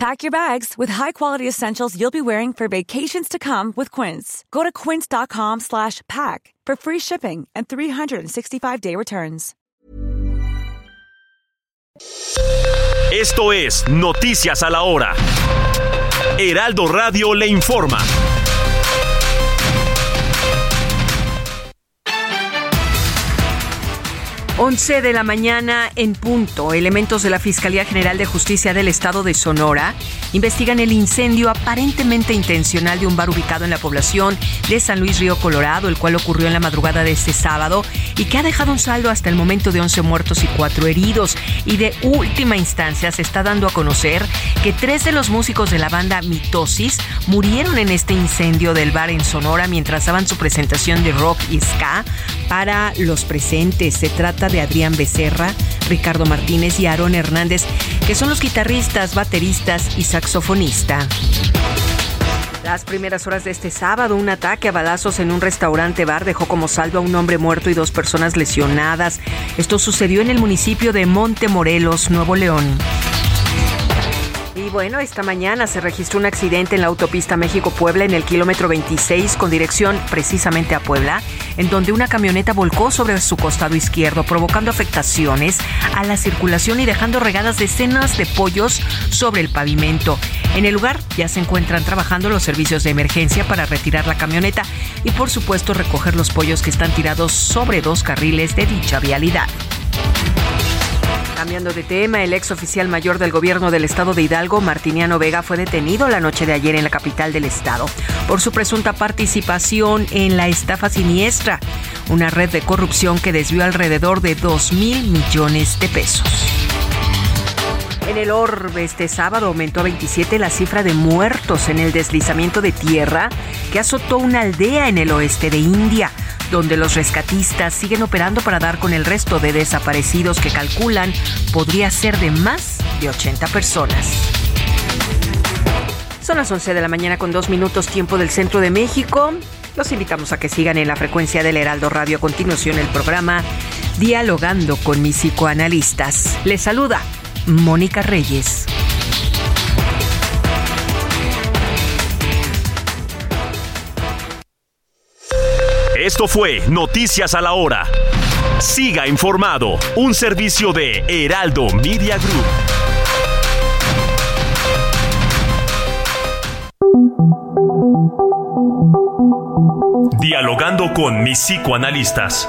Pack your bags with high-quality essentials you'll be wearing for vacations to come with Quince. Go to quince.com slash pack for free shipping and 365-day returns. Esto es Noticias a la Hora. Heraldo Radio le informa. 11 de la mañana en punto, elementos de la Fiscalía General de Justicia del Estado de Sonora investigan el incendio aparentemente intencional de un bar ubicado en la población de San Luis Río Colorado, el cual ocurrió en la madrugada de este sábado y que ha dejado un saldo hasta el momento de 11 muertos y 4 heridos. Y de última instancia se está dando a conocer que tres de los músicos de la banda Mitosis murieron en este incendio del bar en Sonora mientras daban su presentación de rock y ska para los presentes. Se trata de Adrián Becerra, Ricardo Martínez y Aarón Hernández, que son los guitarristas, bateristas y saxofonista. Las primeras horas de este sábado, un ataque a balazos en un restaurante bar dejó como saldo a un hombre muerto y dos personas lesionadas. Esto sucedió en el municipio de Montemorelos, Nuevo León. Bueno, esta mañana se registró un accidente en la autopista México-Puebla en el kilómetro 26 con dirección precisamente a Puebla, en donde una camioneta volcó sobre su costado izquierdo, provocando afectaciones a la circulación y dejando regadas decenas de pollos sobre el pavimento. En el lugar ya se encuentran trabajando los servicios de emergencia para retirar la camioneta y por supuesto recoger los pollos que están tirados sobre dos carriles de dicha vialidad. Cambiando de tema, el ex oficial mayor del gobierno del estado de Hidalgo, Martiniano Vega, fue detenido la noche de ayer en la capital del estado por su presunta participación en la estafa siniestra, una red de corrupción que desvió alrededor de 2 mil millones de pesos. En el orbe este sábado aumentó a 27 la cifra de muertos en el deslizamiento de tierra que azotó una aldea en el oeste de India donde los rescatistas siguen operando para dar con el resto de desaparecidos que calculan podría ser de más de 80 personas. Son las 11 de la mañana con dos minutos tiempo del centro de México. Los invitamos a que sigan en la frecuencia del Heraldo Radio a continuación el programa Dialogando con mis psicoanalistas. Les saluda Mónica Reyes. Esto fue Noticias a la Hora. Siga informado, un servicio de Heraldo Media Group. Dialogando con mis psicoanalistas.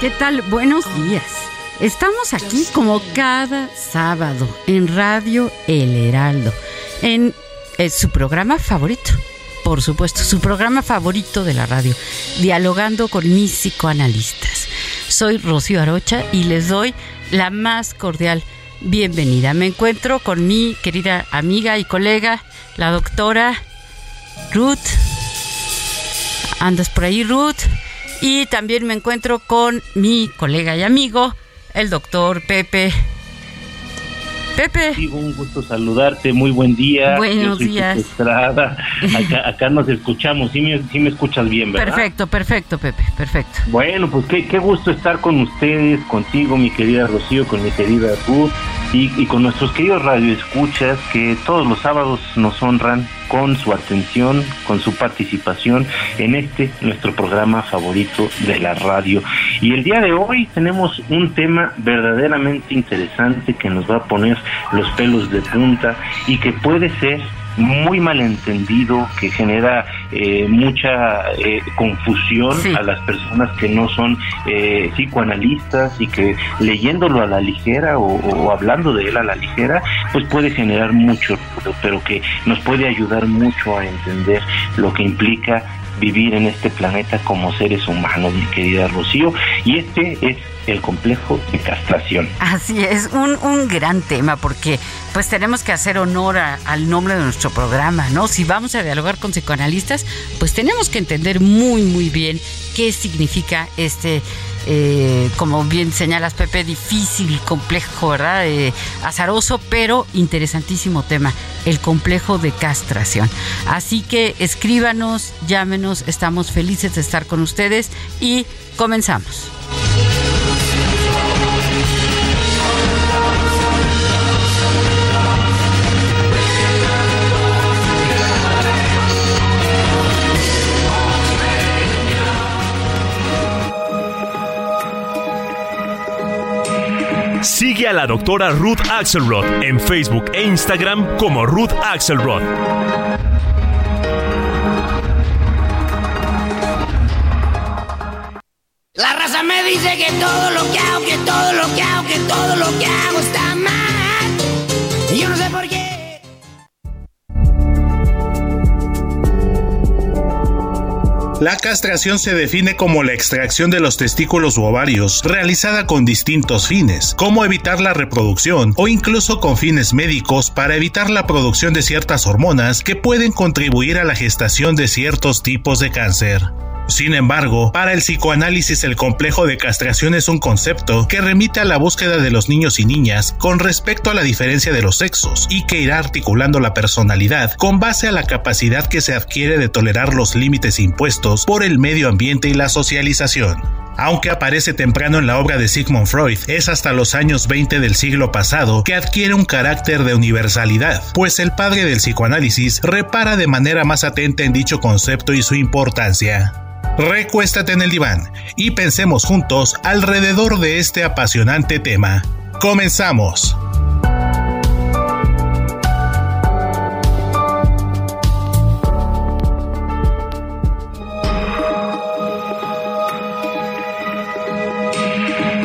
¿Qué tal? Buenos días. Estamos aquí como cada sábado en Radio El Heraldo, en, en su programa favorito, por supuesto, su programa favorito de la radio, dialogando con mis psicoanalistas. Soy Rocío Arocha y les doy la más cordial bienvenida. Me encuentro con mi querida amiga y colega, la doctora Ruth. ¿Andas por ahí, Ruth? Y también me encuentro con mi colega y amigo, el doctor Pepe. Pepe. Sí, un gusto saludarte, muy buen día. Buenos días. Estrada. Acá, acá nos escuchamos, sí me, sí me escuchas bien, ¿verdad? Perfecto, perfecto, Pepe, perfecto. Bueno, pues qué, qué gusto estar con ustedes, contigo, mi querida Rocío, con mi querida Ruth y, y con nuestros queridos radioescuchas que todos los sábados nos honran con su atención, con su participación en este nuestro programa favorito de la radio. Y el día de hoy tenemos un tema verdaderamente interesante que nos va a poner los pelos de punta y que puede ser muy malentendido, que genera eh, mucha eh, confusión Sí. a las personas que no son eh, psicoanalistas y que leyéndolo a la ligera o, o hablando de él a la ligera, pues puede generar mucho pero que nos puede ayudar mucho a entender lo que implica vivir en este planeta como seres humanos, mi querida Rocío, y este es el complejo de castración. Así es, un, un gran tema porque pues tenemos que hacer honor al nombre de nuestro programa, ¿no? Si vamos a dialogar con psicoanalistas, pues tenemos que entender muy, muy bien qué significa este, eh, como bien señalas Pepe, difícil, complejo, ¿verdad? Eh, azaroso, pero interesantísimo tema, el complejo de castración. Así que escríbanos, llámenos, estamos felices de estar con ustedes y comenzamos. Sigue a la doctora Ruth Axelrod en Facebook e Instagram como Ruth Axelrod. La raza me dice que todo lo que hago, que todo lo que hago, que todo lo que hago está mal. Y yo no sé por qué. La castración se define como la extracción de los testículos u ovarios, realizada con distintos fines, como evitar la reproducción o incluso con fines médicos para evitar la producción de ciertas hormonas que pueden contribuir a la gestación de ciertos tipos de cáncer. Sin embargo, para el psicoanálisis el complejo de castración es un concepto que remite a la búsqueda de los niños y niñas con respecto a la diferencia de los sexos y que irá articulando la personalidad con base a la capacidad que se adquiere de tolerar los límites impuestos por el medio ambiente y la socialización. Aunque aparece temprano en la obra de Sigmund Freud, es hasta los años 20 del siglo pasado que adquiere un carácter de universalidad, pues el padre del psicoanálisis repara de manera más atenta en dicho concepto y su importancia. Recuéstate en el diván y pensemos juntos alrededor de este apasionante tema. Comenzamos.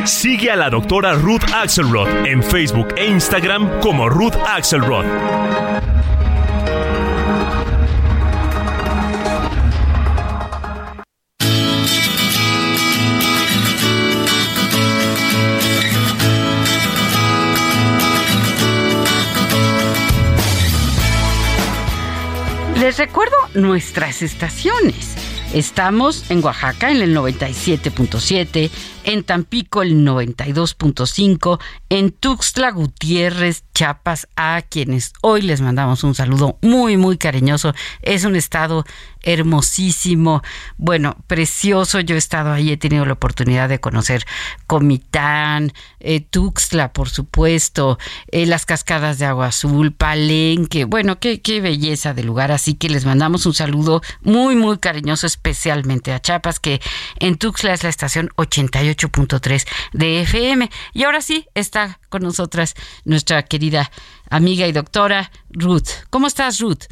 Sigue a la doctora Ruth Axelrod en Facebook e Instagram como Ruth Axelrod. Les recuerdo nuestras estaciones. Estamos en Oaxaca en el 97.7, en Tampico el 92.5, en Tuxtla Gutiérrez, Chiapas, a quienes hoy les mandamos un saludo muy, muy cariñoso. Es un estado hermosísimo, bueno, precioso. Yo he estado ahí, he tenido la oportunidad de conocer Comitán, eh, Tuxtla, por supuesto, eh, las cascadas de agua azul, Palenque. Bueno, qué, qué belleza de lugar. Así que les mandamos un saludo muy, muy cariñoso, especialmente a Chiapas, que en Tuxtla es la estación 88.3 de FM. Y ahora sí está con nosotras nuestra querida amiga y doctora Ruth. ¿Cómo estás, Ruth?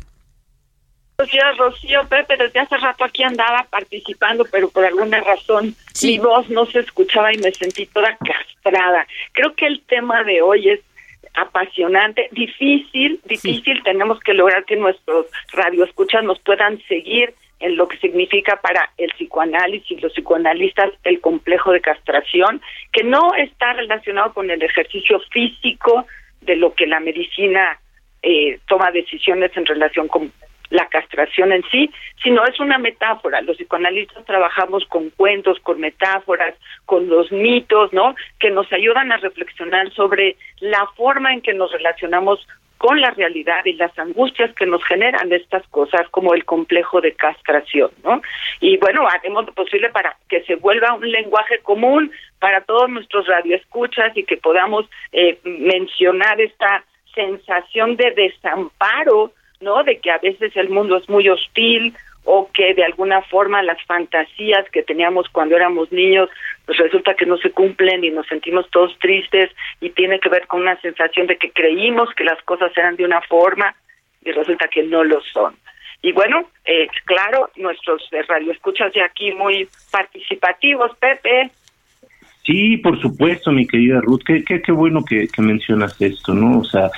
Buenos días, Rocío. Pepe, desde hace rato aquí andaba participando, pero por alguna razón mi voz no se escuchaba y me sentí toda castrada. Creo que el tema de hoy es apasionante, difícil, difícil. Tenemos que lograr que nuestros radioescuchas nos puedan seguir en lo que significa para el psicoanálisis, los psicoanalistas, el complejo de castración, que no está relacionado con el ejercicio físico de lo que la medicina eh, toma decisiones en relación con la castración en sí, sino es una metáfora. Los psicoanalistas trabajamos con cuentos, con metáforas, con los mitos, ¿no? Que nos ayudan a reflexionar sobre la forma en que nos relacionamos con la realidad y las angustias que nos generan estas cosas como el complejo de castración, ¿no? Y bueno, haremos lo posible para que se vuelva un lenguaje común para todos nuestros radioescuchas y que podamos eh, mencionar esta sensación de desamparo, ¿no? De que a veces el mundo es muy hostil o que de alguna forma las fantasías que teníamos cuando éramos niños pues resulta que no se cumplen y nos sentimos todos tristes y tiene que ver con una sensación de que creímos que las cosas eran de una forma y resulta que no lo son. Y bueno, eh, claro, nuestros radioescuchas de aquí muy participativos, Pepe, Sí, por supuesto, mi querida Ruth, qué, qué, qué bueno que, mencionas esto, ¿no? O sea,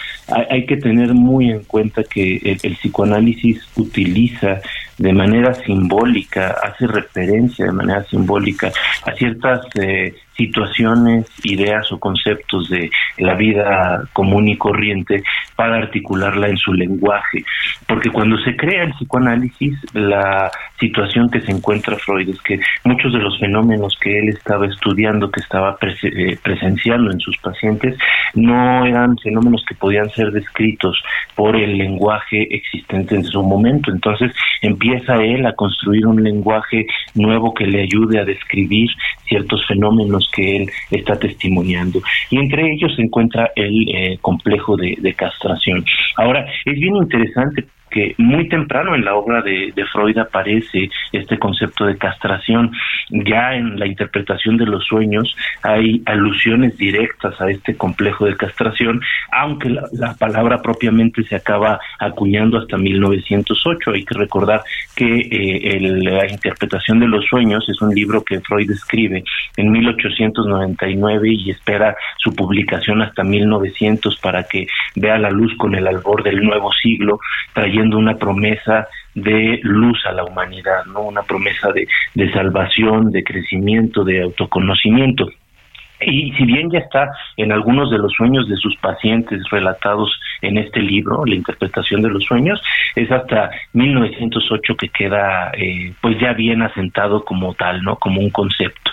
hay, que tener muy en cuenta que el, psicoanálisis utiliza de manera simbólica, hace referencia de manera simbólica a ciertas eh, situaciones, ideas o conceptos de la vida común y corriente para articularla en su lenguaje. Porque cuando se crea el psicoanálisis, la situación que se encuentra Freud es que muchos de los fenómenos que él estaba estudiando, que estaba eh, presenciando en sus pacientes, no eran fenómenos que podían ser descritos por el lenguaje existente en su momento. Entonces empieza él a construir un lenguaje nuevo que le ayude a describir ciertos fenómenos que él está testimoniando. Y entre ellos se encuentra el eh, complejo de, de castración. Ahora, es bien interesante que muy temprano en la obra de, Freud aparece este concepto de castración. Ya en la interpretación de los sueños hay alusiones directas a este complejo de castración, aunque la, palabra propiamente se acaba acuñando hasta 1908. Hay que recordar que eh, la interpretación de los sueños es un libro que Freud escribe en 1899 y espera su publicación hasta 1900 para que vea la luz con el albor del nuevo siglo, trayendo una promesa de luz a la humanidad, ¿no? Una promesa de, de salvación, de crecimiento, de autoconocimiento. Y si bien ya está en algunos de los sueños de sus pacientes relatados en este libro, la interpretación de los sueños, es hasta 1908 que queda eh, pues ya bien asentado como tal, ¿no? Como un concepto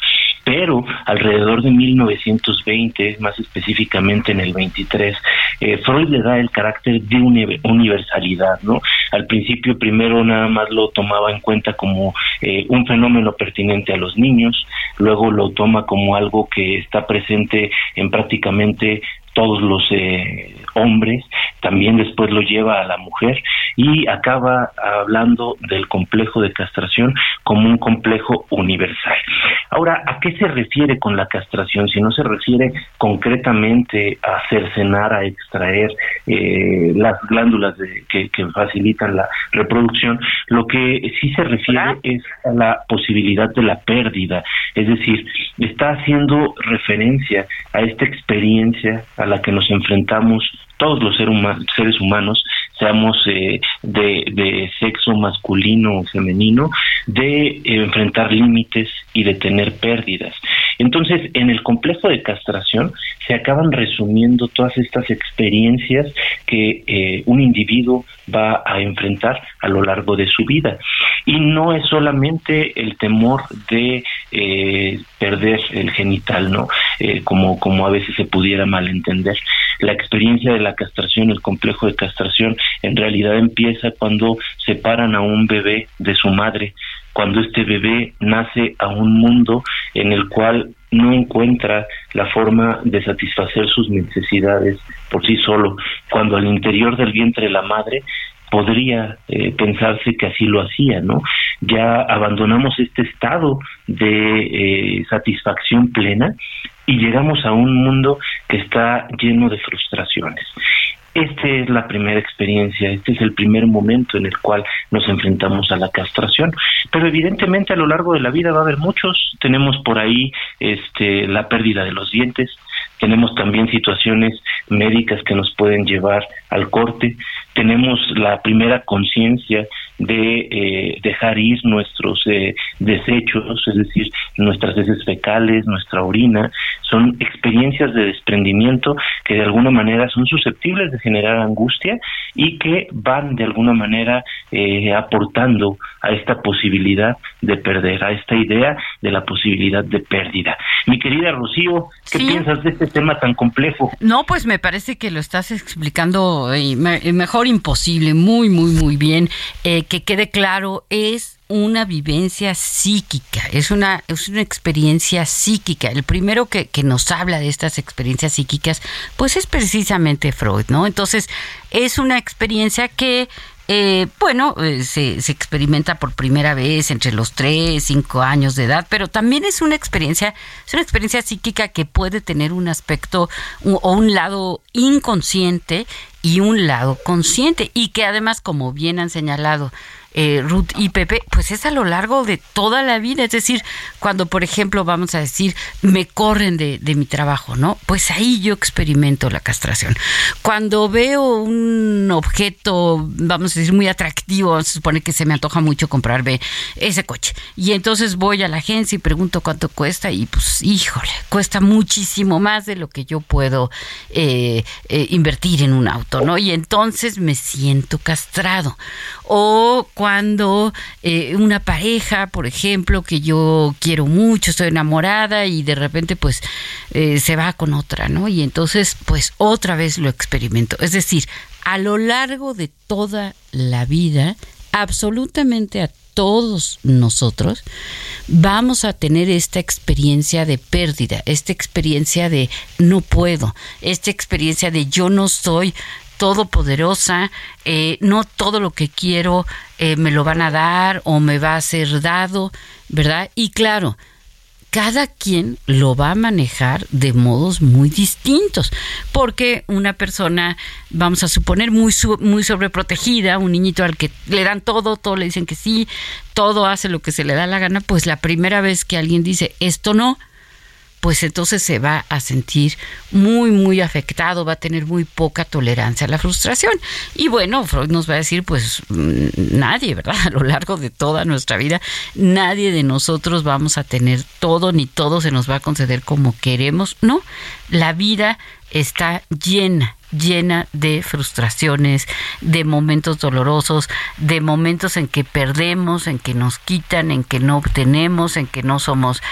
pero alrededor de 1920, más específicamente en el 23, eh, Freud le da el carácter de universalidad, ¿no? Al principio primero nada más lo tomaba en cuenta como eh, un fenómeno pertinente a los niños, luego lo toma como algo que está presente en prácticamente todos los eh, hombres, también después lo lleva a la mujer y acaba hablando del complejo de castración como un complejo universal. Ahora, ¿a qué se refiere con la castración? Si no se refiere concretamente a cercenar, a extraer eh, las glándulas que, que, facilitan la reproducción, lo que sí se refiere es a la posibilidad de la pérdida, es decir, está haciendo referencia a esta experiencia a la que nos enfrentamos todos los seres humanos, seamos eh, de, sexo masculino o femenino, de enfrentar límites y de tener pérdidas. Entonces, en el complejo de castración se acaban resumiendo todas estas experiencias que eh, un individuo va a enfrentar a lo largo de su vida. Y no es solamente el temor de eh, perder el genital, ¿no? Eh, como, como a veces se pudiera malentender. La experiencia de la castración, el complejo de castración, en realidad empieza cuando separan a un bebé de su madre, cuando este bebé nace a un mundo en el cual no encuentra la forma de satisfacer sus necesidades por sí solo, cuando al interior del vientre de la madre podría eh, pensarse que así lo hacía, ¿no? Ya abandonamos este estado de eh, satisfacción plena y llegamos a un mundo que está lleno de frustraciones. Esta es la primera experiencia, este es el primer momento en el cual nos enfrentamos a la castración, pero evidentemente a lo largo de la vida va a haber muchos, tenemos por ahí este la pérdida de los dientes, tenemos también situaciones médicas que nos pueden llevar al corte, tenemos la primera conciencia de eh, dejar ir nuestros eh, desechos, es decir, nuestras heces fecales, nuestra orina, son experiencias de desprendimiento que de alguna manera son susceptibles de generar angustia y que van de alguna manera eh, aportando a esta posibilidad de perder, a esta idea de la posibilidad de pérdida. Mi querida Rocío, ¿qué piensas de este tema tan complejo? No, pues me parece que lo estás explicando mejor imposible, muy, muy, muy bien. Eh, que quede claro, es una vivencia psíquica, es una, es una experiencia psíquica. El primero que, que, nos habla de estas experiencias psíquicas, pues es precisamente Freud, ¿no? Entonces, es una experiencia que eh, bueno, eh, se, se, experimenta por primera vez entre los 3, 5 años de edad, pero también es una experiencia, es una experiencia psíquica que puede tener un aspecto o un lado inconsciente y un lado consciente y que además, como bien han señalado, eh, Ruth y Pepe, pues es a lo largo de toda la vida. Es decir, cuando, por ejemplo, vamos a decir, me corren de, mi trabajo, ¿no? Pues ahí yo experimento la castración. Cuando veo un objeto, vamos a decir, muy atractivo, se supone que se me antoja mucho comprarme ese coche. Y entonces voy a la agencia y pregunto cuánto cuesta y pues, híjole, cuesta muchísimo más de lo que yo puedo eh, eh, invertir en un auto, ¿no? Y entonces me siento castrado. O cuando eh, una pareja, por ejemplo, que yo quiero mucho, estoy enamorada y de repente pues eh, se va con otra, ¿no? Y entonces pues otra vez lo experimento. Es decir, a lo largo de toda la vida, absolutamente a todos nosotros vamos a tener esta experiencia de pérdida, esta experiencia de no puedo, esta experiencia de yo no soy todopoderosa, eh, no todo lo que quiero eh, me lo van a dar o me va a ser dado, ¿verdad? Y claro, cada quien lo va a manejar de modos muy distintos, porque una persona, vamos a suponer, muy, muy sobreprotegida, un niñito al que le dan todo, todo le dicen que sí, todo hace lo que se le da la gana, pues la primera vez que alguien dice esto no, pues entonces se va a sentir muy, muy afectado, va a tener muy poca tolerancia a la frustración. Y bueno, Freud nos va a decir, pues mm, nadie, ¿verdad? A lo largo de toda nuestra vida, nadie de nosotros vamos a tener todo, ni todo se nos va a conceder como queremos. No, la vida está llena llena de frustraciones, de momentos dolorosos, de momentos en que perdemos, en que nos quitan, en que no obtenemos, en que no somos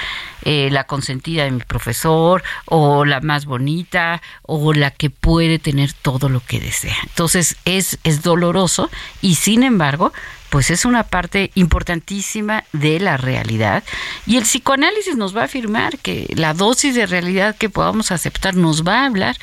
eh, la consentida de mi profesor o la más bonita o la que puede tener todo lo que desea. Entonces es, es doloroso y sin embargo pues es una parte importantísima de la realidad y el psicoanálisis nos va a afirmar que la dosis de realidad que podamos aceptar nos va a hablar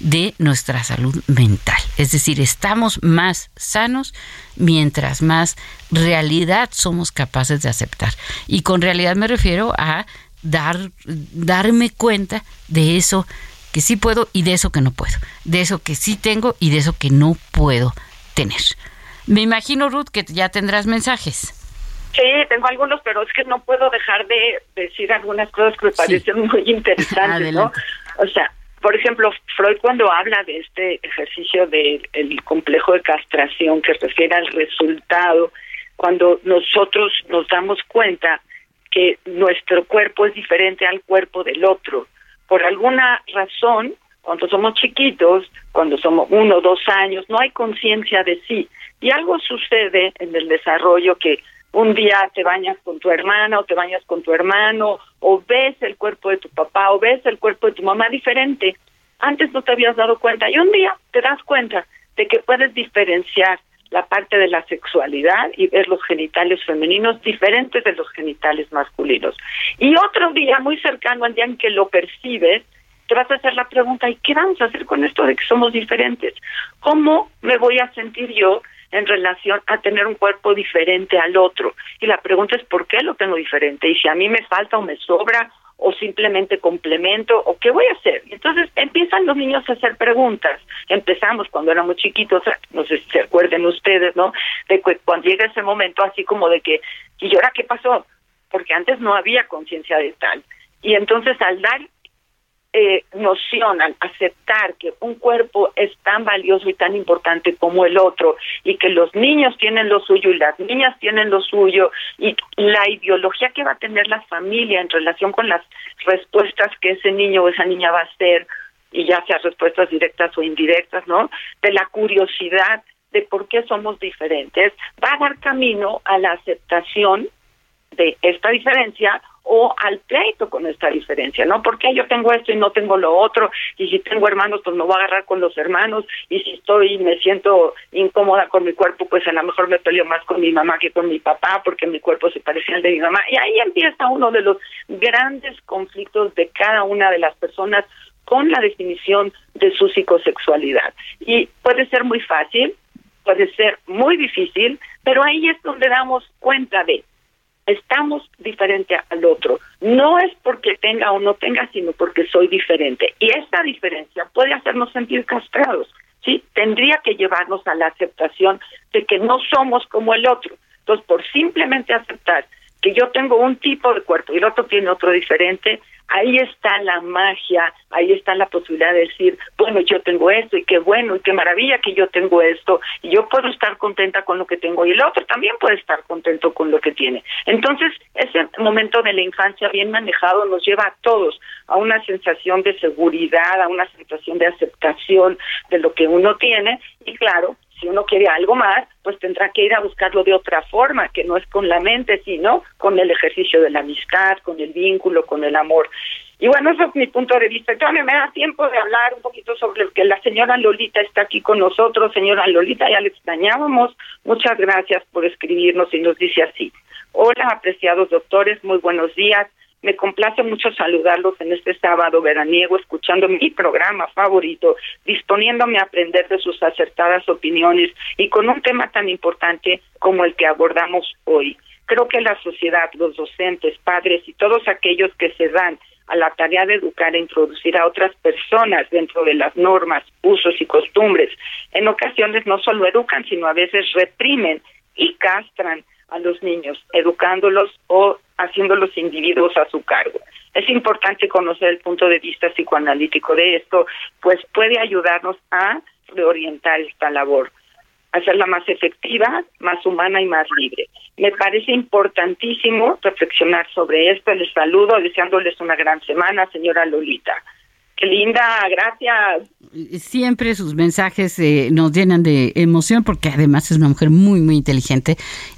de nuestra salud mental. Es decir, estamos más sanos mientras más realidad somos capaces de aceptar. Y con realidad me refiero a dar, darme cuenta de eso que sí puedo y de eso que no puedo, de eso que sí tengo y de eso que no puedo tener. Me imagino, Ruth, que ya tendrás mensajes. Sí, tengo algunos, pero es que no puedo dejar de decir algunas cosas que me parecen muy interesantes, ¿no? O sea, por ejemplo, Freud cuando habla de este ejercicio del complejo de castración que refiere al resultado, cuando nosotros nos damos cuenta que nuestro cuerpo es diferente al cuerpo del otro. Por alguna razón, cuando somos chiquitos, cuando somos uno o dos años, no hay conciencia de sí. Y algo sucede en el desarrollo que un día te bañas con tu hermana o te bañas con tu hermano o ves el cuerpo de tu papá o ves el cuerpo de tu mamá diferente. Antes no te habías dado cuenta y un día te das cuenta de que puedes diferenciar la parte de la sexualidad y ver los genitales femeninos diferentes de los genitales masculinos. Y otro día, muy cercano al día en que lo percibes, te vas a hacer la pregunta, ¿y qué vamos a hacer con esto de que somos diferentes? ¿Cómo me voy a sentir yo en relación a tener un cuerpo diferente al otro? Y la pregunta es, ¿por qué lo tengo diferente? Y si a mí me falta o me sobra o simplemente complemento o qué voy a hacer. Entonces empiezan los niños a hacer preguntas. Empezamos cuando éramos chiquitos, no sé si se acuerden ustedes, ¿no? De que cuando llega ese momento así como de que, ¿y ahora qué pasó? Porque antes no había conciencia de tal. Y entonces al dar eh, noción, al aceptar que un cuerpo es tan valioso y tan importante como el otro y que los niños tienen lo suyo y las niñas tienen lo suyo y la ideología que va a tener la familia en relación con las respuestas que ese niño o esa niña va a hacer y ya sea respuestas directas o indirectas, ¿no? De la curiosidad de por qué somos diferentes, va a dar camino a la aceptación esta diferencia o al pleito con esta diferencia, ¿no? Porque yo tengo esto y no tengo lo otro, y si tengo hermanos, pues me voy a agarrar con los hermanos, y si estoy me siento incómoda con mi cuerpo, pues a lo mejor me peleo más con mi mamá que con mi papá, porque mi cuerpo se parecía al de mi mamá. Y ahí empieza uno de los grandes conflictos de cada una de las personas con la definición de su psicosexualidad. Y puede ser muy fácil, puede ser muy difícil, pero ahí es donde damos cuenta de estamos diferente al otro. No es porque tenga o no tenga, sino porque soy diferente. Y esta diferencia puede hacernos sentir castrados, ¿sí? Tendría que llevarnos a la aceptación de que no somos como el otro. Entonces, por simplemente aceptar que yo tengo un tipo de cuerpo y el otro tiene otro diferente, ahí está la magia, ahí está la posibilidad de decir, bueno, yo tengo esto y qué bueno y qué maravilla que yo tengo esto y yo puedo estar contenta con lo que tengo y el otro también puede estar contento con lo que tiene. Entonces, ese momento de la infancia bien manejado nos lleva a todos a una sensación de seguridad, a una sensación de aceptación de lo que uno tiene y claro, si uno quiere algo más, pues tendrá que ir a buscarlo de otra forma, que no es con la mente, sino con el ejercicio de la amistad, con el vínculo, con el amor. Y bueno, eso es mi punto de vista. Entonces me da tiempo de hablar un poquito sobre lo que la señora Lolita está aquí con nosotros. Señora Lolita, ya le extrañábamos. Muchas gracias por escribirnos y nos dice así. Hola, apreciados doctores, muy buenos días. Me complace mucho saludarlos en este sábado veraniego, escuchando mi programa favorito, disponiéndome a aprender de sus acertadas opiniones y con un tema tan importante como el que abordamos hoy. Creo que la sociedad, los docentes, padres y todos aquellos que se dan a la tarea de educar e introducir a otras personas dentro de las normas, usos y costumbres, en ocasiones no solo educan, sino a veces reprimen y castran a los niños, educándolos o haciendo los individuos a su cargo. Es importante conocer el punto de vista psicoanalítico de esto, pues puede ayudarnos a reorientar esta labor, hacerla más efectiva, más humana y más libre. Me parece importantísimo reflexionar sobre esto. Les saludo deseándoles una gran semana, señora Lolita. Qué linda, gracias. Siempre sus mensajes eh, nos llenan de emoción porque además es una mujer muy, muy inteligente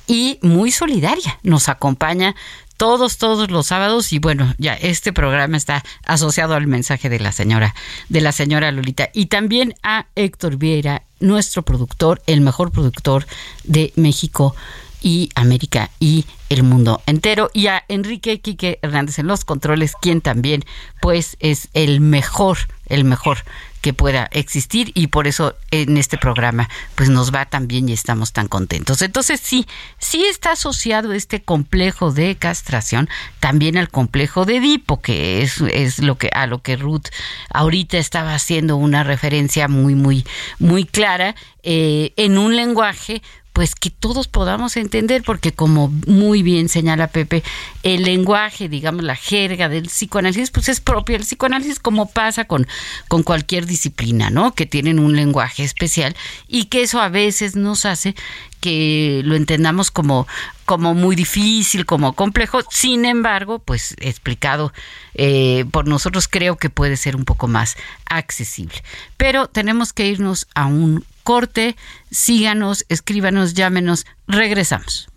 y muy solidaria. Nos acompaña todos, todos los sábados. Y bueno, ya este programa está asociado al mensaje de la señora, de la señora Lolita. Y también a Héctor Vieira, nuestro productor, el mejor productor de México y América y el mundo entero y a Enrique Quique Hernández en los controles, quien también pues es el mejor, el mejor que pueda existir y por eso en este programa pues nos va tan bien y estamos tan contentos. Entonces sí, sí está asociado este complejo de castración también al complejo de Edipo, que es, es lo que a lo que Ruth ahorita estaba haciendo una referencia muy muy muy clara eh, en un lenguaje pues que todos podamos entender, porque como muy bien señala Pepe, el lenguaje, digamos, la jerga del psicoanálisis, pues es propio del psicoanálisis, como pasa con, con cualquier disciplina, ¿no? Que tienen un lenguaje especial y que eso a veces nos hace que lo entendamos como, como muy difícil, como complejo. Sin embargo, pues explicado eh, por nosotros creo que puede ser un poco más accesible. Pero tenemos que irnos a un corte. Síganos, escríbanos, llámenos. Regresamos.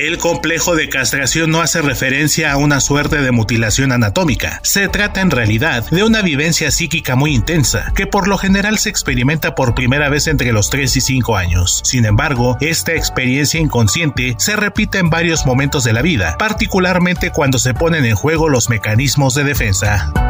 El complejo de castración no hace referencia a una suerte de mutilación anatómica. Se trata en realidad de una vivencia psíquica muy intensa, que por lo general se experimenta por primera vez entre los 3 y 5 años. Sin embargo, esta experiencia inconsciente se repite en varios momentos de la vida, particularmente cuando se ponen en juego los mecanismos de defensa.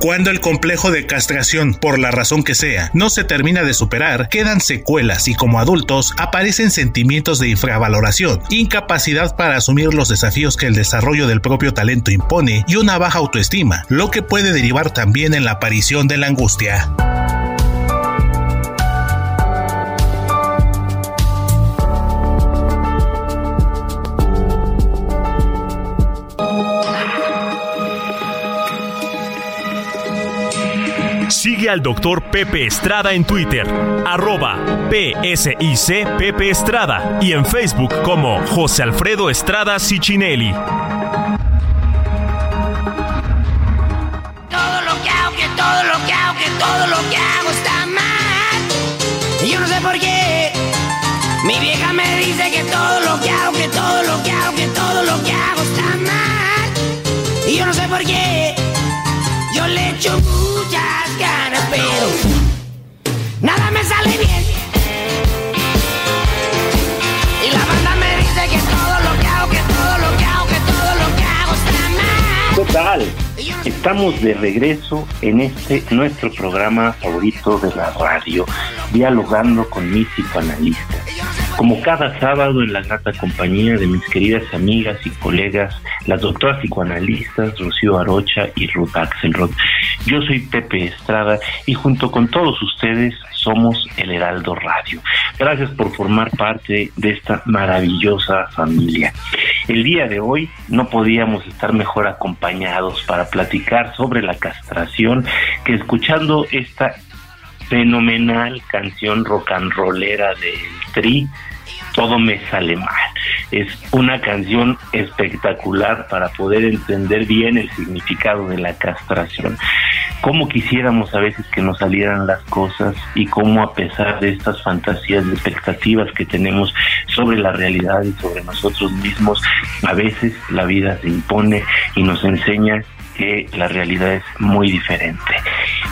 Cuando el complejo de castración, por la razón que sea, no se termina de superar, quedan secuelas y como adultos aparecen sentimientos de infravaloración, incapacidad para asumir los desafíos que el desarrollo del propio talento impone y una baja autoestima, lo que puede derivar también en la aparición de la angustia. Sigue al doctor Pepe Estrada en Twitter, arroba PSIC Pepe Estrada y en Facebook como José Alfredo Estrada Cicinelli. Todo lo que hago, que todo lo que hago, que todo lo que hago está mal. Y yo no sé por qué. Mi vieja me dice que todo lo que hago, que todo lo que hago, que todo lo que hago está mal. Y yo no sé por qué. Yo le echo ganas, pero nada me sale bien. Y la banda me dice que todo lo que hago, que todo lo que hago, que todo lo que hago está mal. ¿Qué tal? Estamos de regreso en este nuestro programa favorito de la radio, dialogando con mis psicoanalistas. Como cada sábado en la grata compañía de mis queridas amigas y colegas, las doctoras psicoanalistas Rocío Arocha y Ruth Axelrod. Yo soy Pepe Estrada y junto con todos ustedes somos el Heraldo Radio. Gracias por formar parte de esta maravillosa familia. El día de hoy no podíamos estar mejor acompañados para platicar sobre la castración que escuchando esta fenomenal canción rock and rollera del Tri, todo me sale mal. Es una canción espectacular para poder entender bien el significado de la castración. Cómo quisiéramos a veces que nos salieran las cosas y cómo a pesar de estas fantasías y expectativas que tenemos sobre la realidad y sobre nosotros mismos, a veces la vida se impone y nos enseña que la realidad es muy diferente.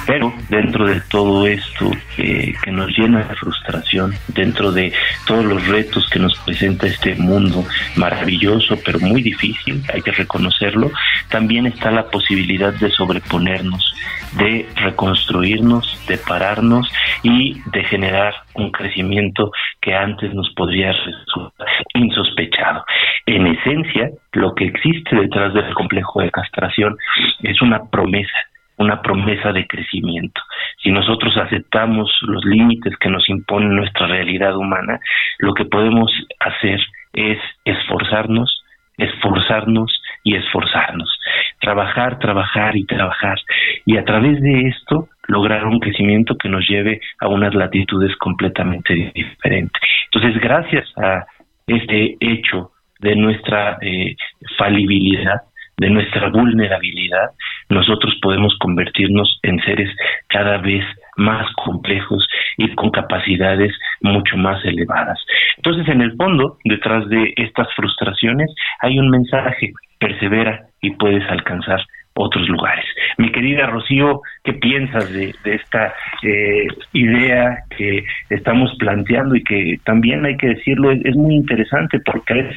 Pero dentro de todo esto eh, que nos llena de frustración, dentro de todos los retos que nos presenta este mundo maravilloso, pero muy difícil, hay que reconocerlo, también está la posibilidad de sobreponernos, de reconstruirnos, de pararnos y de generar un crecimiento que antes nos podría resultar insospechado. En esencia, lo que existe detrás del complejo de castración es una promesa, una promesa de crecimiento. Si nosotros aceptamos los límites que nos impone nuestra realidad humana, lo que podemos hacer es esforzarnos, esforzarnos y esforzarnos. Trabajar, trabajar y trabajar. Y a través de esto lograr un crecimiento que nos lleve a unas latitudes completamente diferentes. Entonces, gracias a este hecho de nuestra eh, falibilidad, de nuestra vulnerabilidad, nosotros podemos convertirnos en seres cada vez más complejos y con capacidades mucho más elevadas. Entonces, en el fondo, detrás de estas frustraciones, hay un mensaje, persevera y puedes alcanzar otros lugares. Mi querida Rocío, ¿qué piensas de, esta eh, idea que estamos planteando y que también hay que decirlo, es, muy interesante porque a veces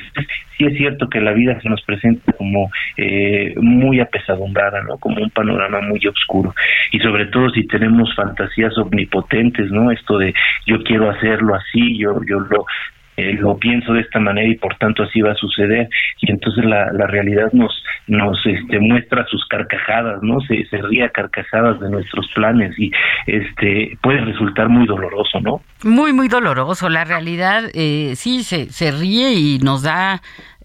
sí es cierto que la vida se nos presenta como eh, muy apesadumbrada, ¿no? Como un panorama muy oscuro y sobre todo si tenemos fantasías omnipotentes, ¿no? Esto de yo quiero hacerlo así, yo yo lo eh, lo pienso de esta manera y por tanto así va a suceder. Y entonces la, la realidad nos nos este, muestra sus carcajadas no se, se ríe carcajadas de nuestros planes y este puede resultar muy doloroso no muy muy doloroso. La realidad eh, sí se, se ríe y nos da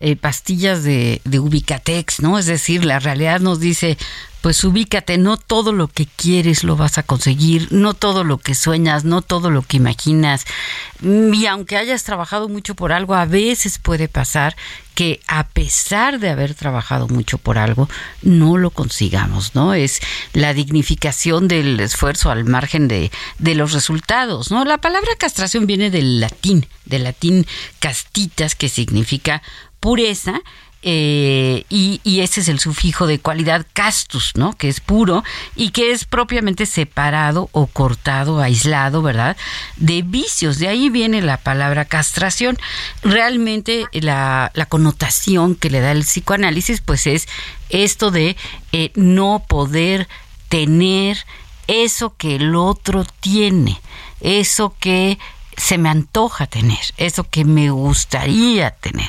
eh, pastillas de, de Ubicatex, ¿no? Es decir, la realidad nos dice, pues ubícate, no todo lo que quieres lo vas a conseguir, no todo lo que sueñas, no todo lo que imaginas. Y aunque hayas trabajado mucho por algo, a veces puede pasar que a pesar de haber trabajado mucho por algo, no lo consigamos, ¿no? Es la dignificación del esfuerzo al margen de, de los resultados, ¿no? La palabra castración viene del latín, del latín castitas, que significa pureza, eh, y, ese es el sufijo de cualidad castus, ¿no? Que es puro y que es propiamente separado o cortado, aislado, ¿verdad? De vicios. De ahí viene la palabra castración. Realmente la, connotación que le da el psicoanálisis, pues es esto de eh, no poder tener eso que el otro tiene, eso que se me antoja tener, eso que me gustaría tener,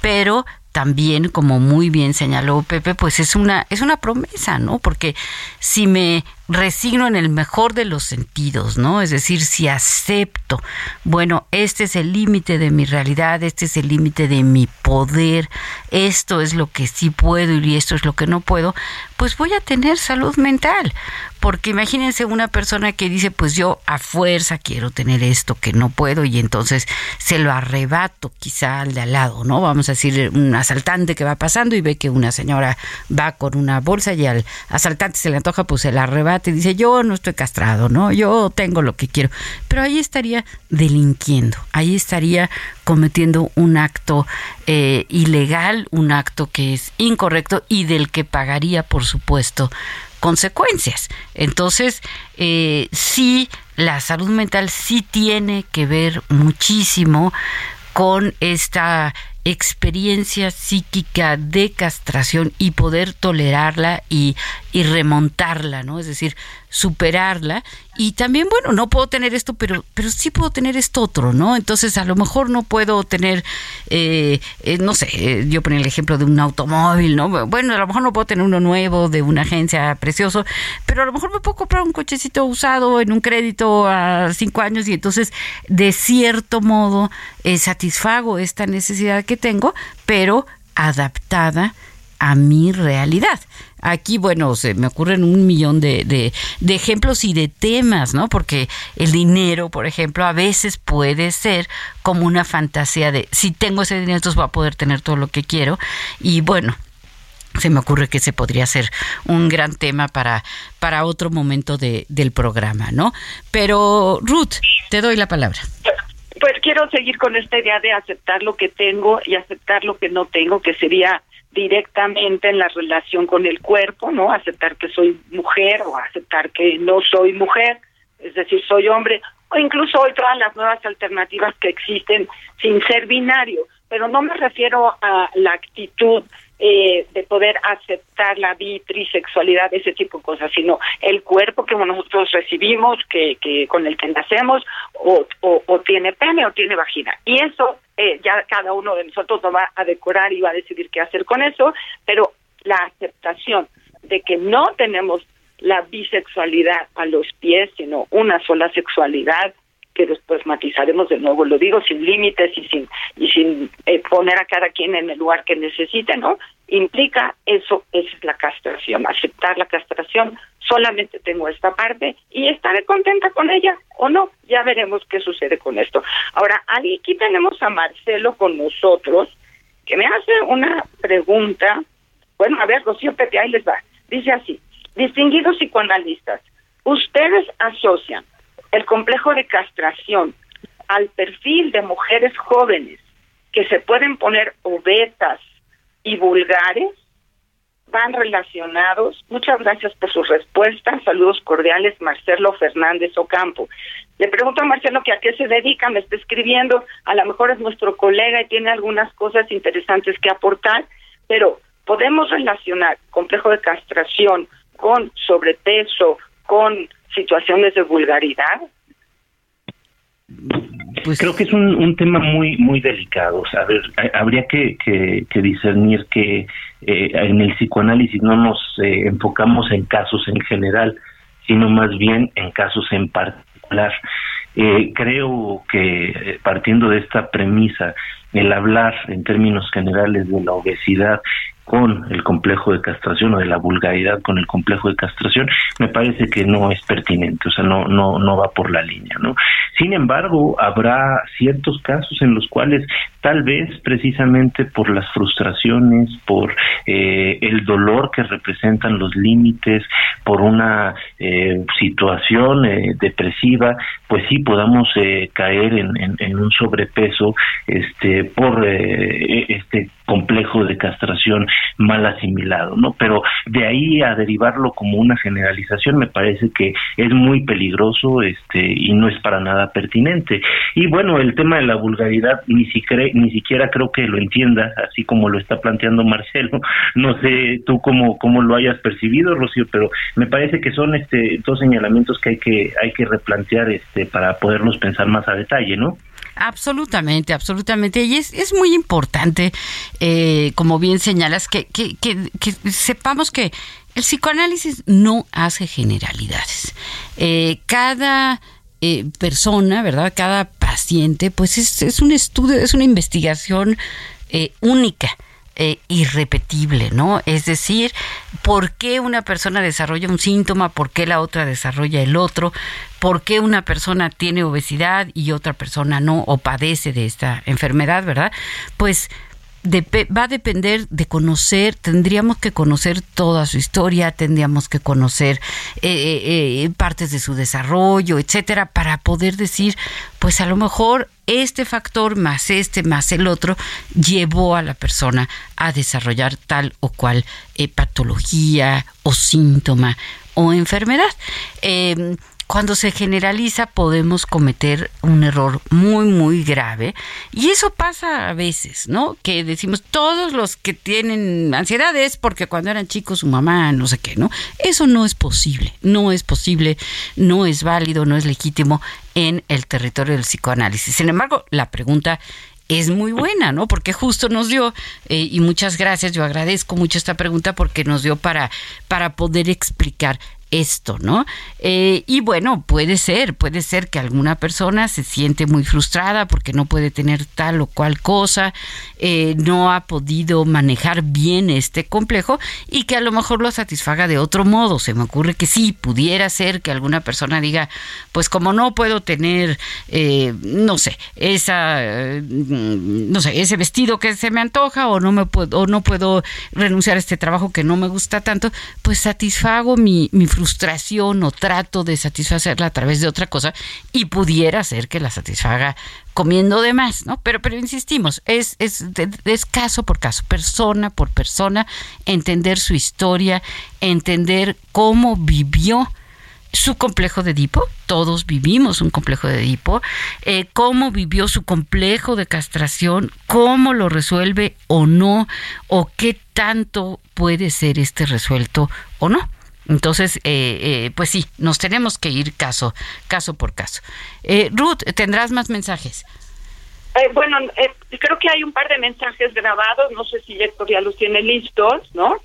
pero también, como muy bien señaló Pepe, pues es una, es una promesa, ¿no? Porque si me resigno en el mejor de los sentidos, ¿no? Es decir, si acepto, bueno, este es el límite de mi realidad, este es el límite de mi poder, esto es lo que sí puedo y esto es lo que no puedo, pues voy a tener salud mental. Porque imagínense una persona que dice, pues yo a fuerza quiero tener esto que no puedo y entonces se lo arrebato quizá al de al lado, ¿no? Vamos a decir, un asaltante que va pasando y ve que una señora va con una bolsa y al asaltante se le antoja, pues se la arrebata y dice, yo no estoy castrado, ¿no? Yo tengo lo que quiero. Pero ahí estaría delinquiendo, ahí estaría cometiendo un acto eh, ilegal, un acto que es incorrecto y del que pagaría, por supuesto, consecuencias. Entonces, eh, sí, la salud mental sí tiene que ver muchísimo con esta experiencia psíquica de castración y poder tolerarla y, y remontarla, ¿no? Es decir, superarla. Y también bueno no puedo tener esto pero pero sí puedo tener esto otro no entonces a lo mejor no puedo tener eh, eh, no sé eh, yo ponía el ejemplo de un automóvil no bueno a lo mejor no puedo tener uno nuevo de una agencia precioso pero a lo mejor me puedo comprar un cochecito usado en un crédito a cinco años y entonces de cierto modo satisfago esta necesidad que tengo pero adaptada a mi realidad. Aquí, bueno, se me ocurren un millón de, de, ejemplos y de temas, ¿no? Porque el dinero, por ejemplo, a veces puede ser como una fantasía de si tengo ese dinero, entonces voy a poder tener todo lo que quiero. Y bueno, se me ocurre que ese podría ser un gran tema para, para otro momento de, del programa, ¿no? Pero, Ruth, te doy la palabra. Pues quiero seguir con esta idea de aceptar lo que tengo y aceptar lo que no tengo, que sería directamente en la relación con el cuerpo, ¿no? Aceptar que soy mujer o aceptar que no soy mujer, es decir, soy hombre, o incluso hoy todas las nuevas alternativas que existen sin ser binario, pero no me refiero a la actitud eh, de poder aceptar la bitrisexualidad, ese tipo de cosas, sino el cuerpo que nosotros recibimos, que, que con el que nacemos, o, o, tiene pene o tiene vagina. Y eso eh, ya cada uno de nosotros lo va a decorar y va a decidir qué hacer con eso, pero la aceptación de que no tenemos la bisexualidad a los pies, sino una sola sexualidad, que después matizaremos de nuevo, lo digo sin límites y sin y sin eh, poner a cada quien en el lugar que necesite, ¿no? Implica eso, es la castración, aceptar la castración, solamente tengo esta parte y estaré contenta con ella o no, ya veremos qué sucede con esto. Ahora, aquí tenemos a Marcelo con nosotros, que me hace una pregunta, bueno, a ver, Rocío Pepe, ahí les va, dice así, distinguidos psicoanalistas, ustedes asocian el complejo de castración al perfil de mujeres jóvenes que se pueden poner obesas y vulgares van relacionados. Muchas gracias por su respuesta. Saludos cordiales, Marcelo Fernández Ocampo. Le pregunto a Marcelo que a qué se dedica, me está escribiendo, a lo mejor es nuestro colega y tiene algunas cosas interesantes que aportar, pero podemos relacionar complejo de castración con sobrepeso, con situaciones de vulgaridad? Pues creo que es un, un tema muy muy delicado. a ver, habría que, que, discernir que eh, en el psicoanálisis no nos eh, enfocamos en casos en general, sino más bien en casos en particular. Eh, creo que partiendo de esta premisa, el hablar en términos generales de la obesidad con el complejo de castración o de la vulgaridad con el complejo de castración, me parece que no es pertinente, o sea, no, no, no va por la línea, ¿no? Sin embargo, habrá ciertos casos en los cuales tal vez precisamente por las frustraciones, por eh, el dolor que representan los límites, por una eh, situación eh, depresiva, pues sí podamos caer en, en, en, un sobrepeso este por e, este complejo de castración mal asimilado, ¿no? Pero de ahí a derivarlo como una generalización me parece que es muy peligroso este y no es para nada pertinente. Y bueno, el tema de la vulgaridad ni siquiera ni siquiera creo que lo entienda, así como lo está planteando Marcelo. No sé tú cómo cómo lo hayas percibido, Rocío, pero me parece que son este dos señalamientos que hay que hay que replantear este para poderlos pensar más a detalle, ¿no? Absolutamente, absolutamente. Y es, es muy importante, eh, como bien señalas, que, que, que, sepamos que el psicoanálisis no hace generalidades. Eh, cada eh, persona, ¿verdad? Cada paciente, pues es, es, un estudio, es una investigación única. Eh, irrepetible, ¿no? Es decir, ¿por qué una persona desarrolla un síntoma? ¿Por qué la otra desarrolla el otro? ¿Por qué una persona tiene obesidad y otra persona no o padece de esta enfermedad, verdad? Pues va a depender de conocer, tendríamos que conocer toda su historia, tendríamos que conocer eh, eh, eh, partes de su desarrollo, etcétera, para poder decir, pues a lo mejor este factor más este más el otro llevó a la persona a desarrollar tal o cual patología o síntoma o enfermedad. Cuando se generaliza podemos cometer un error muy, muy grave. Y eso pasa a veces, ¿no? Que decimos, todos los que tienen ansiedad es porque cuando eran chicos su mamá, no sé qué, ¿no? Eso no es posible, no es posible, no es válido, no es legítimo en el territorio del psicoanálisis. Sin embargo, la pregunta es muy buena, ¿no? Porque justo nos dio, eh, y muchas gracias, yo agradezco mucho esta pregunta porque nos dio para, para poder explicar esto, ¿no? Eh, y bueno, puede ser, puede ser que alguna persona se siente muy frustrada porque no puede tener tal o cual cosa, eh, no ha podido manejar bien este complejo y que a lo mejor lo satisfaga de otro modo. Se me ocurre que sí, pudiera ser que alguna persona diga, pues como no puedo tener, eh, no sé, esa, no sé, ese vestido que se me antoja o no me puedo, o no puedo renunciar a este trabajo que no me gusta tanto, pues satisfago mi, mi frustración frustración o trato de satisfacerla a través de otra cosa y pudiera ser que la satisfaga comiendo de más, ¿no? Pero, pero insistimos, es, es, es caso por caso, persona por persona, entender su historia, entender cómo vivió su complejo de Edipo, todos vivimos un complejo de Edipo, eh, cómo vivió su complejo de castración, cómo lo resuelve o no, o qué tanto puede ser este resuelto o no. Entonces, eh, eh, pues sí, nos tenemos que ir caso, caso por caso. Ruth, ¿tendrás más mensajes? bueno, creo que hay un par de mensajes grabados, no sé si Héctor ya los tiene listos, ¿no?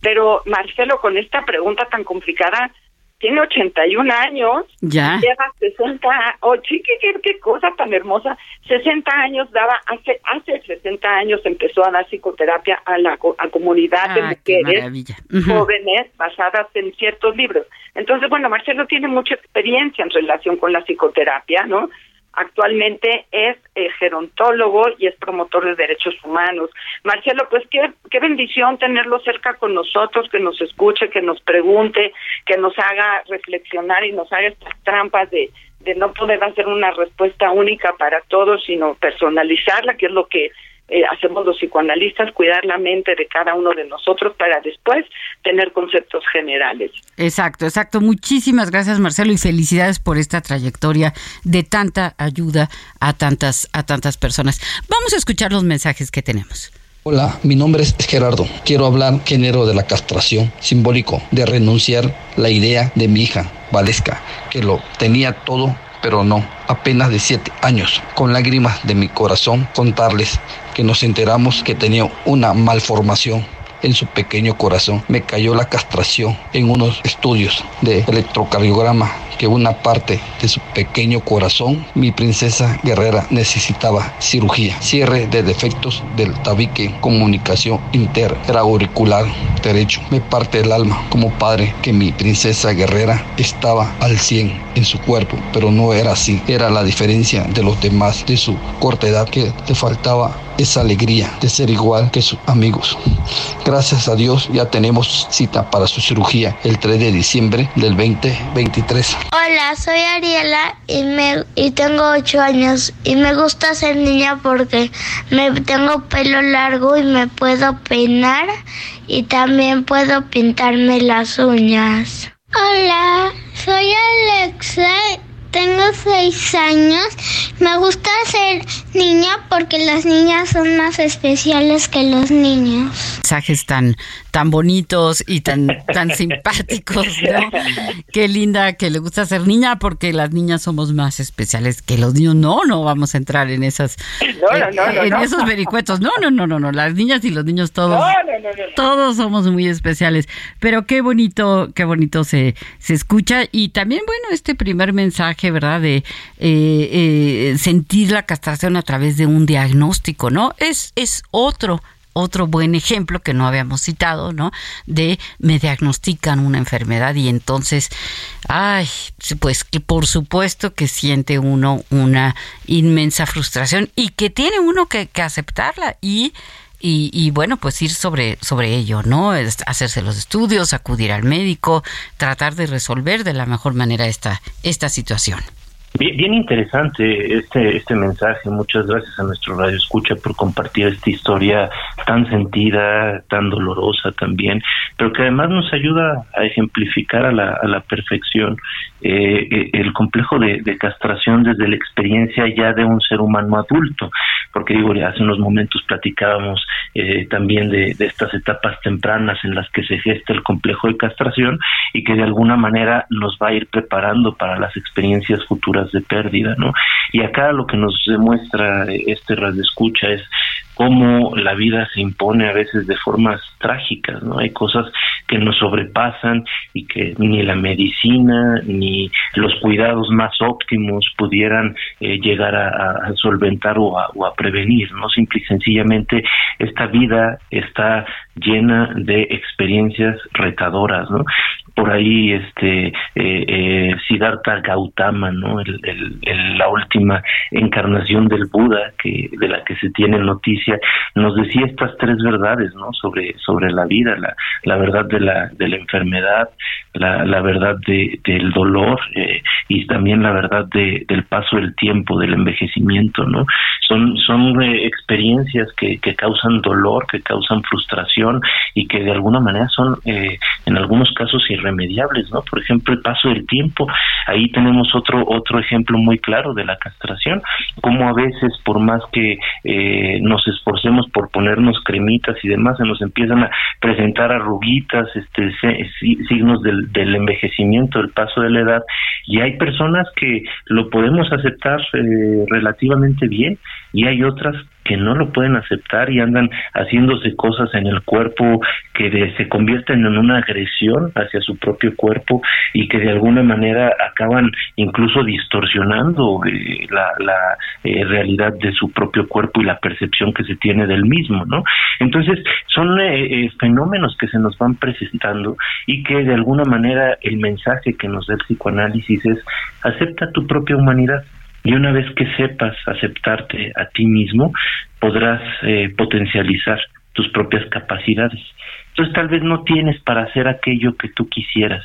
Pero Marcelo, con esta pregunta tan complicada, tiene 81 años, ya. lleva 60, oh, qué, qué, cosa tan hermosa, 60 años daba, hace hace 60 años empezó a dar psicoterapia a la a comunidad de Ah, mujeres jóvenes basadas en ciertos libros. Entonces, bueno, Marcelo tiene mucha experiencia en relación con la psicoterapia, ¿no? Actualmente es eh, gerontólogo y es promotor de derechos humanos. Marcelo, pues qué, qué bendición tenerlo cerca con nosotros, que nos escuche, que nos pregunte, que nos haga reflexionar y nos haga estas trampas de, de no poder hacer una respuesta única para todos, sino personalizarla, que es lo que eh, hacemos los psicoanalistas, cuidar la mente de cada uno de nosotros para después tener conceptos generales. Exacto, exacto. Muchísimas gracias, Marcelo, y felicidades por esta trayectoria de tanta ayuda a tantas, a tantas personas. Vamos a escuchar los mensajes que tenemos. Hola, mi nombre es Gerardo. Quiero hablar género de la castración, simbólico de renunciar la idea de mi hija, Valesca, que lo tenía todo, pero no, apenas de siete años. Con lágrimas de mi corazón contarles que nos enteramos que tenía una malformación en su pequeño corazón. Me cayó la castración en unos estudios de electrocardiograma que una parte de su pequeño corazón, mi princesa guerrera, necesitaba cirugía. Cierre de defectos del tabique, comunicación interauricular derecho. Me parte el alma como padre que mi princesa guerrera estaba al 100 en su cuerpo, pero no era así. Era la diferencia de los demás de su corta edad que le faltaba esa alegría de ser igual que sus amigos. Gracias a Dios ya tenemos cita para su cirugía el 3 de diciembre del 2023. Hola, soy Ariela y, me, y tengo 8 años y me gusta ser niña porque me tengo pelo largo y me puedo peinar y también puedo pintarme las uñas. Hola, soy Alexa, tengo 6 años. Me gusta ser niña porque las niñas son más especiales que los niños. Mensajes tan, tan bonitos y tan, tan simpáticos, ¿no? Qué linda que le gusta ser niña porque las niñas somos más especiales que los niños. No, no vamos a entrar en esas, No, no, no, en esos vericuetos. No, no, no, no, no. Las niñas y los niños todos, No, no, no, no, no. todos somos muy especiales. Pero qué bonito, qué bonito se, se escucha. Y también, bueno, este primer mensaje, ¿verdad? De eh, eh, sentir la castración a través de un diagnóstico, ¿no? Es, es otro otro buen ejemplo que no habíamos citado, ¿no? De me diagnostican una enfermedad y entonces, ay, pues que por supuesto que siente uno una inmensa frustración y que tiene uno que, aceptarla y y, y, bueno, pues ir sobre, sobre ello, ¿no? Hacerse los estudios, acudir al médico, tratar de resolver de la mejor manera esta, esta situación. Bien, bien, interesante este este mensaje. Muchas gracias a nuestro radio escucha por compartir esta historia tan sentida, tan dolorosa también, pero que además nos ayuda a ejemplificar a la, a la perfección eh, el complejo de, de, castración desde la experiencia ya de un ser humano adulto. Porque digo, hace unos momentos platicábamos eh, también de, de estas etapas tempranas en las que se gesta el complejo de castración y que de alguna manera nos va a ir preparando para las experiencias futuras de pérdida, ¿no? Y acá lo que nos demuestra este radio escucha es cómo la vida se impone a veces de formas trágicas, ¿no? Hay cosas que nos sobrepasan y que ni la medicina ni los cuidados más óptimos pudieran eh, llegar a, a solventar o a, o a, prevenir, ¿no? Simple y sencillamente esta vida está llena de experiencias retadoras, ¿no? Por ahí, este, eh, eh, Siddhartha Gautama, ¿no? El, la última encarnación del Buda, que de la que se tiene noticia, nos decía estas tres verdades, ¿no? Sobre sobre la vida, la, la verdad de la de la enfermedad, la, la verdad de, del dolor eh, y también la verdad de, del paso del tiempo, del envejecimiento, ¿no? Son son eh, experiencias que, que causan dolor, que causan frustración y que de alguna manera son eh, en algunos casos irremediables, ¿no? Por ejemplo, el paso del tiempo. Ahí tenemos otro otro ejemplo muy claro de la castración, como a veces por más que eh, nos esforcemos por ponernos cremitas y demás, se nos empiezan a presentar arruguitas, este signos del, del envejecimiento, del paso de la edad, y hay personas que lo podemos aceptar eh, relativamente bien y hay otras que no lo pueden aceptar y andan haciéndose cosas en el cuerpo que se convierten en una agresión hacia su propio cuerpo y que de alguna manera acaban incluso distorsionando eh, la, la eh, realidad de su propio cuerpo y la percepción que se tiene del mismo, ¿no? Entonces son eh, fenómenos que se nos van presentando y que de alguna manera el mensaje que nos da el psicoanálisis es acepta tu propia humanidad y una vez que sepas aceptarte a ti mismo, podrás eh, potencializar tus propias capacidades. Entonces tal vez no tienes para hacer aquello que tú quisieras,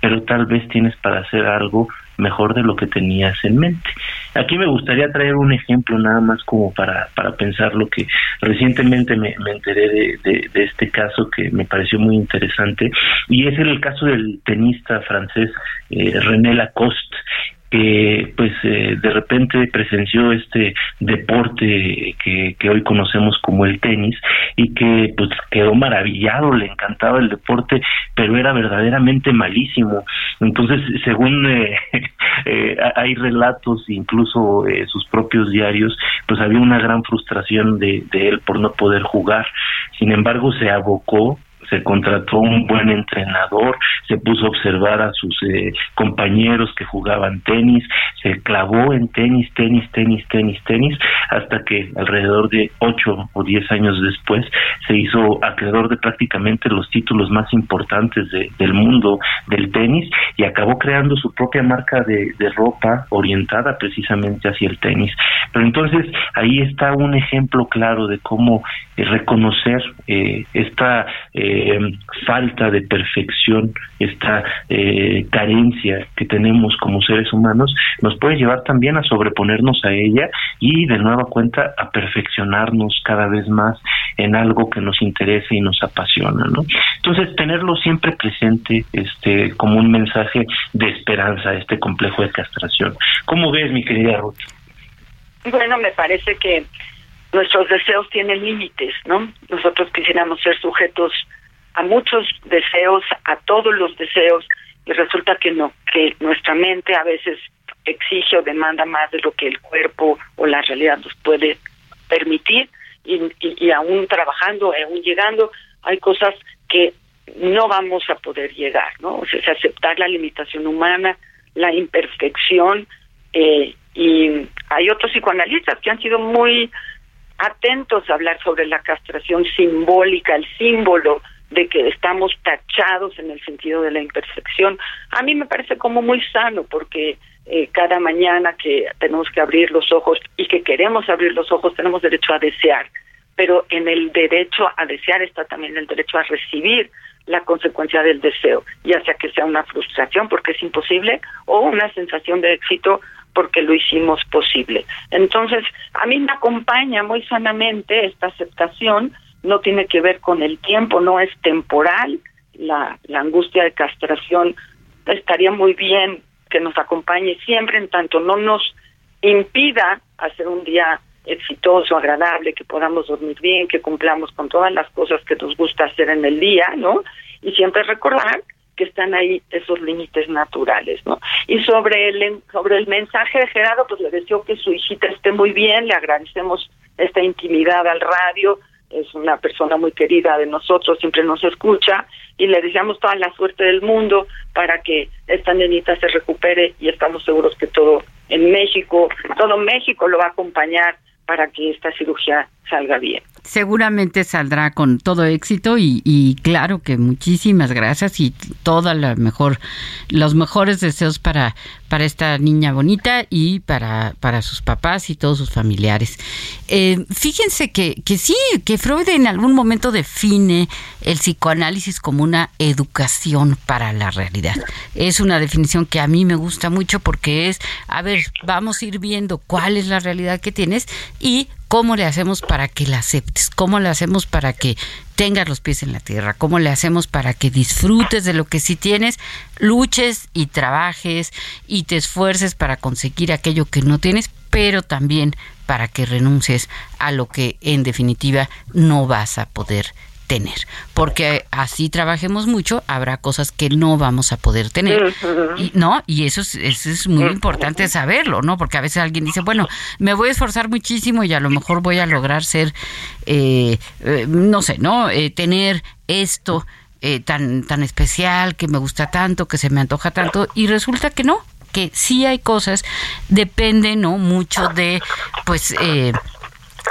pero tal vez tienes para hacer algo mejor de lo que tenías en mente. Aquí me gustaría traer un ejemplo nada más como para, para pensar lo que recientemente me, enteré de, este caso que me pareció muy interesante y es el caso del tenista francés eh, René Lacoste que pues eh, de repente presenció este deporte que, que hoy conocemos como el tenis y que pues quedó maravillado, le encantaba el deporte, pero era verdaderamente malísimo. Entonces, según eh, eh, hay relatos, incluso sus propios diarios, pues había una gran frustración de, de él por no poder jugar. Sin embargo, se abocó se contrató un buen entrenador, se puso a observar a sus eh, compañeros que jugaban tenis, se clavó en tenis, tenis, tenis, tenis, tenis, hasta que alrededor de ocho o diez años después se hizo acreedor de prácticamente los títulos más importantes del mundo del tenis y acabó creando su propia marca de, de ropa orientada precisamente hacia el tenis. Pero entonces ahí está un ejemplo claro de cómo eh, reconocer eh, esta eh, falta de perfección, esta carencia que tenemos como seres humanos, nos puede llevar también a sobreponernos a ella y de nueva cuenta a perfeccionarnos cada vez más en algo que nos interesa y nos apasiona, ¿no? Entonces tenerlo siempre presente, este, como un mensaje de esperanza, este complejo de castración. ¿Cómo ves, mi querida Ruth? Bueno, me parece que nuestros deseos tienen límites, ¿no? Nosotros quisiéramos ser sujetos a muchos deseos, a todos los deseos, y resulta que no, que nuestra mente a veces exige o demanda más de lo que el cuerpo o la realidad nos puede permitir, y, y, aún trabajando, aún llegando, hay cosas que no vamos a poder llegar, ¿no? O sea, aceptar la limitación humana, la imperfección, eh, y hay otros psicoanalistas que han sido muy atentos a hablar sobre la castración simbólica, el símbolo de que estamos tachados en el sentido de la imperfección. A mí me parece como muy sano porque eh, cada mañana que tenemos que abrir los ojos y que queremos abrir los ojos tenemos derecho a desear, pero en el derecho a desear está también el derecho a recibir la consecuencia del deseo, ya sea que sea una frustración porque es imposible o una sensación de éxito porque lo hicimos posible. Entonces, a mí me acompaña muy sanamente esta aceptación, no tiene que ver con el tiempo, no es temporal, la, angustia de castración estaría muy bien que nos acompañe siempre en tanto no nos impida hacer un día exitoso, agradable, que podamos dormir bien, que cumplamos con todas las cosas que nos gusta hacer en el día, ¿no? Y siempre recordar que están ahí esos límites naturales, ¿no? Y sobre el sobre el mensaje de Gerardo, pues le deseo que su hijita esté muy bien, le agradecemos esta intimidad al radio, es una persona muy querida de nosotros, siempre nos escucha y le deseamos toda la suerte del mundo para que esta nenita se recupere y estamos seguros que todo en México, todo México lo va a acompañar para que esta cirugía salga bien. Seguramente saldrá con todo éxito y, claro que muchísimas gracias y toda la mejor, los mejores deseos para, para esta niña bonita y para, para sus papás y todos sus familiares. Eh, fíjense que, que sí, que Freud en algún momento define el psicoanálisis como una educación para la realidad. Es una definición que a mí me gusta mucho porque es, a ver, vamos a ir viendo cuál es la realidad que tienes y ¿Cómo le hacemos para que la aceptes? ¿Cómo le hacemos para que tengas los pies en la tierra? ¿Cómo le hacemos para que disfrutes de lo que sí tienes, luches y trabajes y te esfuerces para conseguir aquello que no tienes, pero también para que renuncies a lo que en definitiva no vas a poder tener, porque así trabajemos mucho, habrá cosas que no vamos a poder tener, y, ¿no? Y eso es, eso es muy importante saberlo, ¿no? Porque a veces alguien dice, bueno, me voy a esforzar muchísimo y a lo mejor voy a lograr ser, eh, eh, no sé, ¿no? Eh, tener esto tan, tan especial, que me gusta tanto, que se me antoja tanto, y resulta que no, que sí hay cosas, depende, ¿no? Mucho de, pues, eh,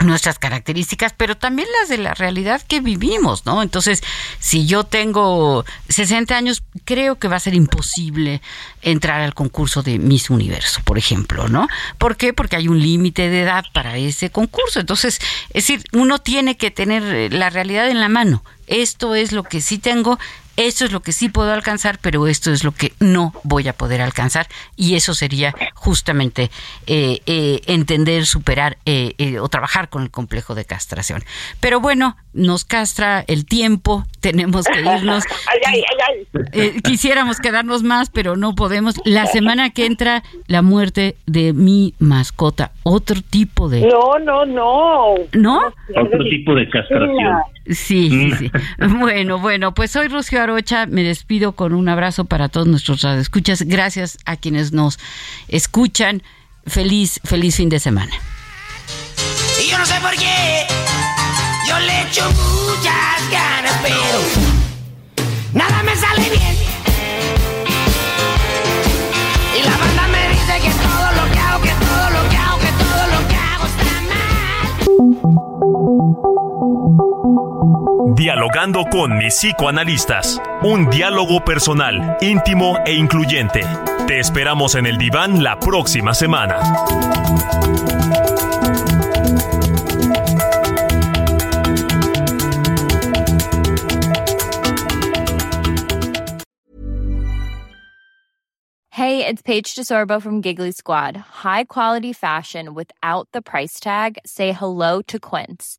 nuestras características, pero también las de la realidad que vivimos, ¿no? Entonces, si yo tengo 60 años, creo que va a ser imposible entrar al concurso de Miss Universo, por ejemplo, ¿no? ¿Por qué? Porque hay un límite de edad para ese concurso. Entonces, es decir, uno tiene que tener la realidad en la mano. Esto es lo que sí tengo, esto es lo que sí puedo alcanzar, pero esto es lo que no voy a poder alcanzar. Y eso sería justamente eh, eh, entender, superar eh, o trabajar con el complejo de castración. Pero bueno, nos castra el tiempo, tenemos que irnos. quisiéramos quedarnos más, pero no podemos. La semana que entra, la muerte de mi mascota, otro tipo de... No, no, no. ¿No? Otro tipo de castración. Sí, sí, sí. Bueno, bueno, pues soy Rocío Me despido con un abrazo para todos nuestros radioescuchas. Gracias a quienes nos escuchan. Feliz, feliz fin de semana. Y yo no sé por qué, yo le echo muchas ganas, pero nada me sale bien. Dialogando con mis psicoanalistas. Un diálogo personal, íntimo e incluyente. Te esperamos en el diván la próxima semana. Hey, it's Paige DeSorbo from Giggly Squad. High quality fashion without the price tag. Say hello to Quince.